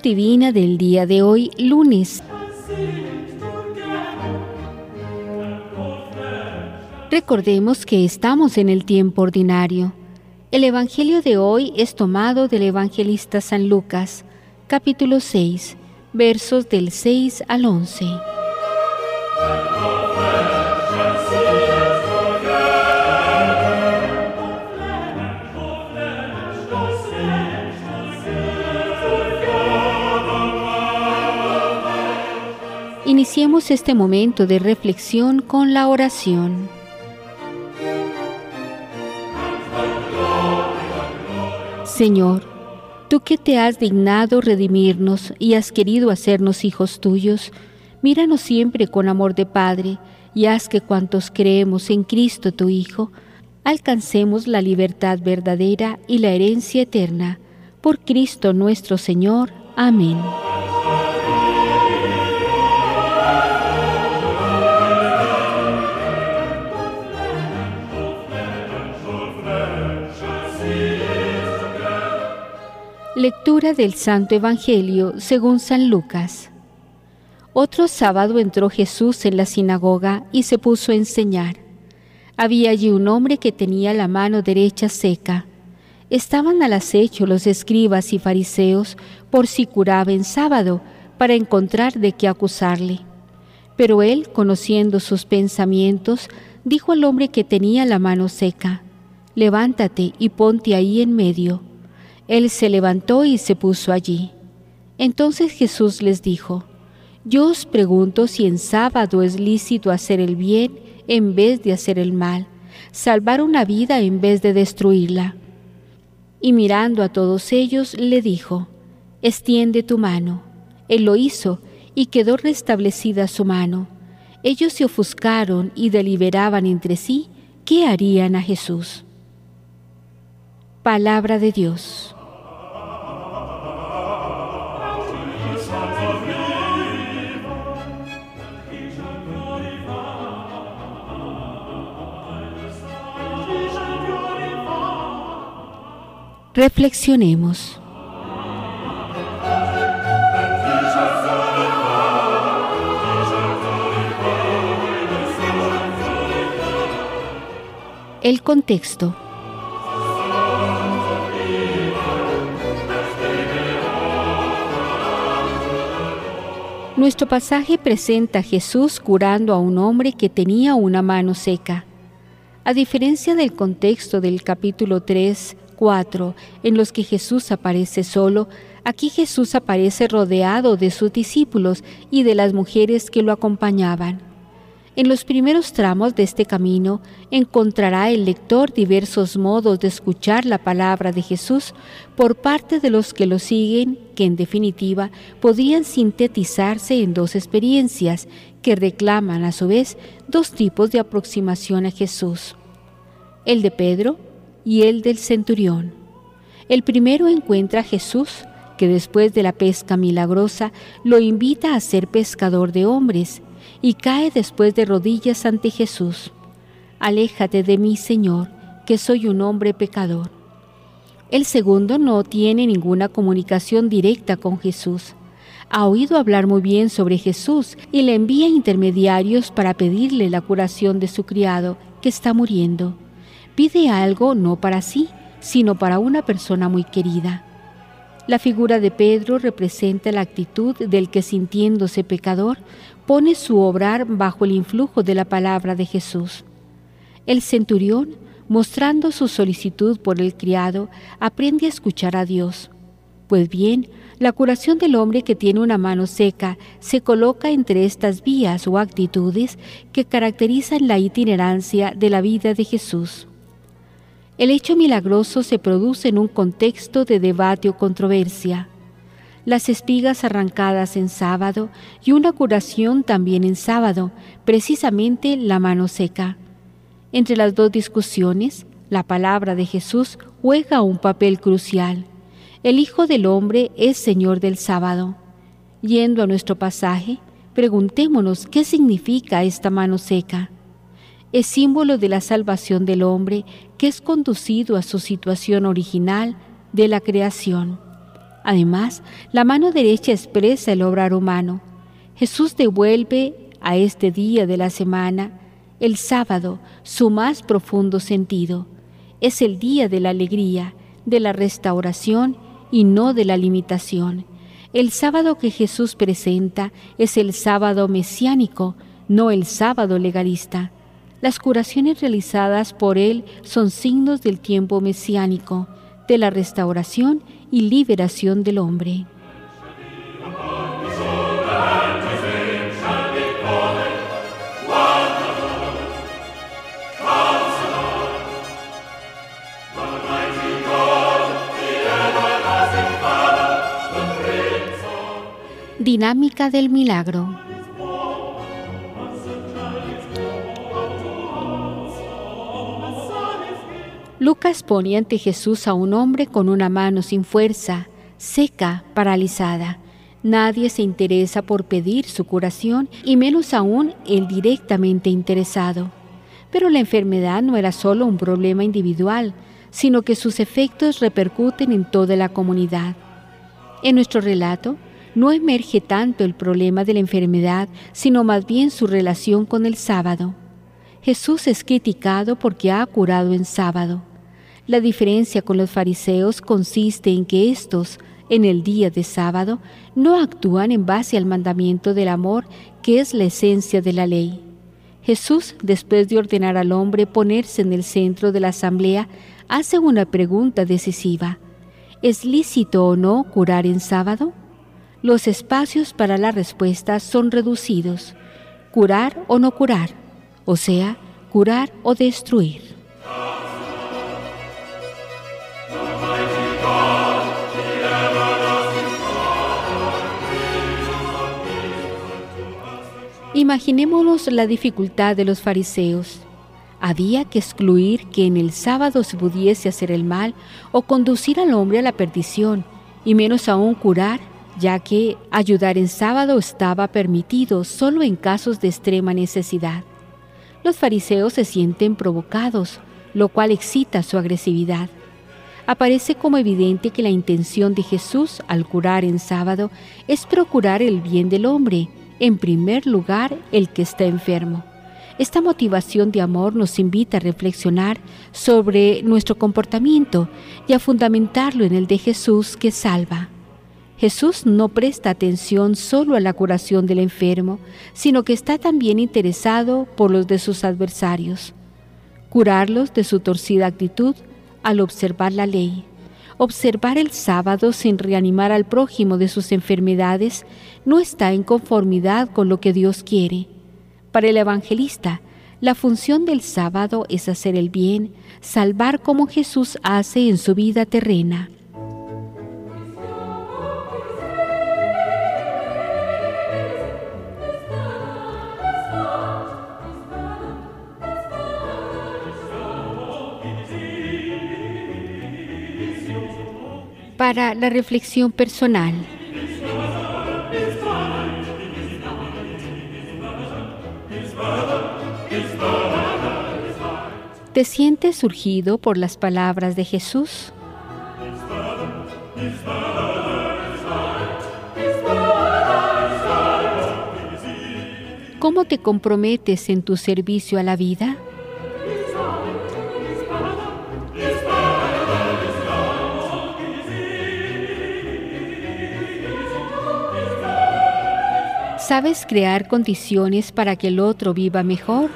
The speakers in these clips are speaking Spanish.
Divina del día de hoy, lunes. Recordemos que estamos en el tiempo ordinario. El Evangelio de hoy es tomado del evangelista San Lucas, capítulo 6, versos del 6 al 11. Iniciemos este momento de reflexión con la oración. Señor, tú que te has dignado redimirnos y has querido hacernos hijos tuyos, míranos siempre con amor de Padre y haz que cuantos creemos en Cristo tu Hijo, alcancemos la libertad verdadera y la herencia eterna. Por Cristo nuestro Señor. Amén. Lectura del Santo Evangelio según San Lucas. Otro sábado entró Jesús en la sinagoga y se puso a enseñar. Había allí un hombre que tenía la mano derecha seca. Estaban al acecho los escribas y fariseos por si curaba en sábado para encontrar de qué acusarle. Pero él, conociendo sus pensamientos, dijo al hombre que tenía la mano seca, Levántate y ponte ahí en medio. Él se levantó y se puso allí. Entonces Jesús les dijo, Yo os pregunto si en sábado es lícito hacer el bien en vez de hacer el mal, salvar una vida en vez de destruirla. Y mirando a todos ellos, le dijo, Extiende tu mano. Él lo hizo y quedó restablecida su mano. Ellos se ofuscaron y deliberaban entre sí qué harían a Jesús. Palabra de Dios. Reflexionemos. El contexto. Nuestro pasaje presenta a Jesús curando a un hombre que tenía una mano seca. A diferencia del contexto del capítulo 3, 4, en los que Jesús aparece solo, aquí Jesús aparece rodeado de sus discípulos y de las mujeres que lo acompañaban. En los primeros tramos de este camino encontrará el lector diversos modos de escuchar la palabra de Jesús por parte de los que lo siguen, que en definitiva podrían sintetizarse en dos experiencias que reclaman a su vez dos tipos de aproximación a Jesús. El de Pedro, y el del centurión. El primero encuentra a Jesús, que después de la pesca milagrosa lo invita a ser pescador de hombres, y cae después de rodillas ante Jesús. Aléjate de mí, Señor, que soy un hombre pecador. El segundo no tiene ninguna comunicación directa con Jesús. Ha oído hablar muy bien sobre Jesús y le envía intermediarios para pedirle la curación de su criado, que está muriendo pide algo no para sí, sino para una persona muy querida. La figura de Pedro representa la actitud del que sintiéndose pecador pone su obrar bajo el influjo de la palabra de Jesús. El centurión, mostrando su solicitud por el criado, aprende a escuchar a Dios. Pues bien, la curación del hombre que tiene una mano seca se coloca entre estas vías o actitudes que caracterizan la itinerancia de la vida de Jesús. El hecho milagroso se produce en un contexto de debate o controversia. Las espigas arrancadas en sábado y una curación también en sábado, precisamente la mano seca. Entre las dos discusiones, la palabra de Jesús juega un papel crucial. El Hijo del Hombre es Señor del sábado. Yendo a nuestro pasaje, preguntémonos qué significa esta mano seca es símbolo de la salvación del hombre que es conducido a su situación original de la creación. Además, la mano derecha expresa el obrar humano. Jesús devuelve a este día de la semana, el sábado, su más profundo sentido. Es el día de la alegría, de la restauración y no de la limitación. El sábado que Jesús presenta es el sábado mesiánico, no el sábado legalista. Las curaciones realizadas por Él son signos del tiempo mesiánico, de la restauración y liberación del hombre. Dinámica del milagro. Lucas pone ante Jesús a un hombre con una mano sin fuerza, seca, paralizada. Nadie se interesa por pedir su curación y menos aún el directamente interesado. Pero la enfermedad no era solo un problema individual, sino que sus efectos repercuten en toda la comunidad. En nuestro relato, no emerge tanto el problema de la enfermedad, sino más bien su relación con el sábado. Jesús es criticado porque ha curado en sábado. La diferencia con los fariseos consiste en que estos, en el día de sábado, no actúan en base al mandamiento del amor, que es la esencia de la ley. Jesús, después de ordenar al hombre ponerse en el centro de la asamblea, hace una pregunta decisiva. ¿Es lícito o no curar en sábado? Los espacios para la respuesta son reducidos. Curar o no curar, o sea, curar o destruir. Imaginémonos la dificultad de los fariseos. Había que excluir que en el sábado se pudiese hacer el mal o conducir al hombre a la perdición, y menos aún curar, ya que ayudar en sábado estaba permitido solo en casos de extrema necesidad. Los fariseos se sienten provocados, lo cual excita su agresividad. Aparece como evidente que la intención de Jesús al curar en sábado es procurar el bien del hombre, en primer lugar el que está enfermo. Esta motivación de amor nos invita a reflexionar sobre nuestro comportamiento y a fundamentarlo en el de Jesús que salva. Jesús no presta atención solo a la curación del enfermo, sino que está también interesado por los de sus adversarios. Curarlos de su torcida actitud al observar la ley observar el sábado sin reanimar al prójimo de sus enfermedades no está en conformidad con lo que Dios quiere. Para el evangelista, la función del sábado es hacer el bien, salvar como Jesús hace en su vida terrena. Para la reflexión personal. ¿Te sientes surgido por las palabras de Jesús? ¿Cómo te comprometes en tu servicio a la vida? ¿Sabes crear condiciones para que el otro viva mejor?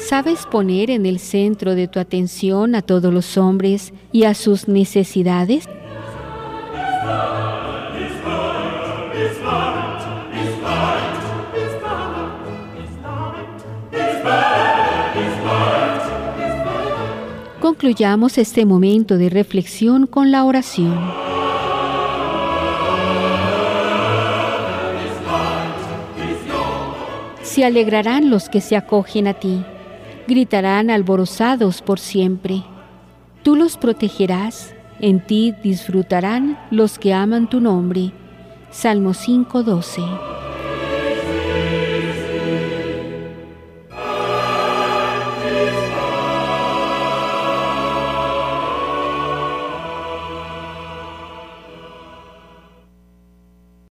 ¿Sabes poner en el centro de tu atención a todos los hombres y a sus necesidades? Concluyamos este momento de reflexión con la oración. Se alegrarán los que se acogen a ti, gritarán alborozados por siempre. Tú los protegerás, en ti disfrutarán los que aman tu nombre. Salmo 5:12